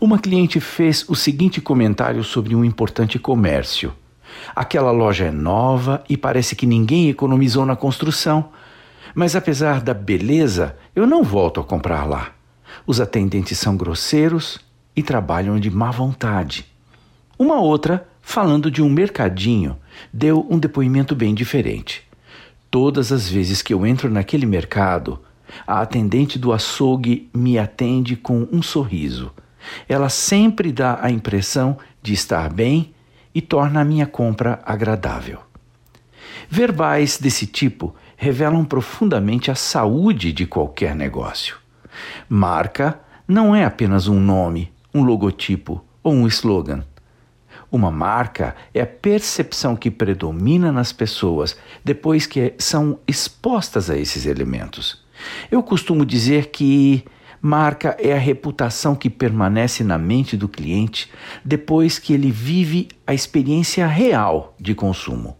Uma cliente fez o seguinte comentário sobre um importante comércio. Aquela loja é nova e parece que ninguém economizou na construção. Mas apesar da beleza, eu não volto a comprar lá. Os atendentes são grosseiros e trabalham de má vontade. Uma outra, falando de um mercadinho, deu um depoimento bem diferente. Todas as vezes que eu entro naquele mercado, a atendente do açougue me atende com um sorriso. Ela sempre dá a impressão de estar bem e torna a minha compra agradável. Verbais desse tipo revelam profundamente a saúde de qualquer negócio. Marca não é apenas um nome, um logotipo ou um slogan. Uma marca é a percepção que predomina nas pessoas depois que são expostas a esses elementos. Eu costumo dizer que marca é a reputação que permanece na mente do cliente depois que ele vive a experiência real de consumo.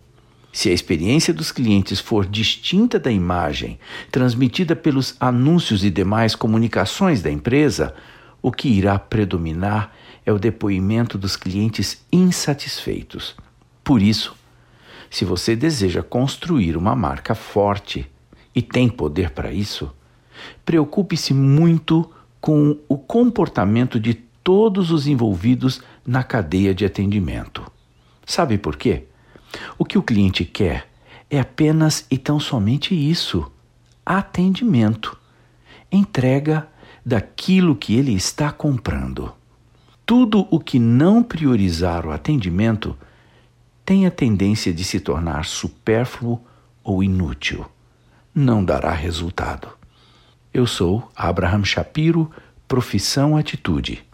Se a experiência dos clientes for distinta da imagem transmitida pelos anúncios e demais comunicações da empresa, o que irá predominar é o depoimento dos clientes insatisfeitos. Por isso, se você deseja construir uma marca forte e tem poder para isso, preocupe-se muito com o comportamento de todos os envolvidos na cadeia de atendimento. Sabe por quê? O que o cliente quer é apenas e tão somente isso: atendimento, entrega daquilo que ele está comprando. Tudo o que não priorizar o atendimento tem a tendência de se tornar supérfluo ou inútil. Não dará resultado. Eu sou Abraham Shapiro, profissão atitude.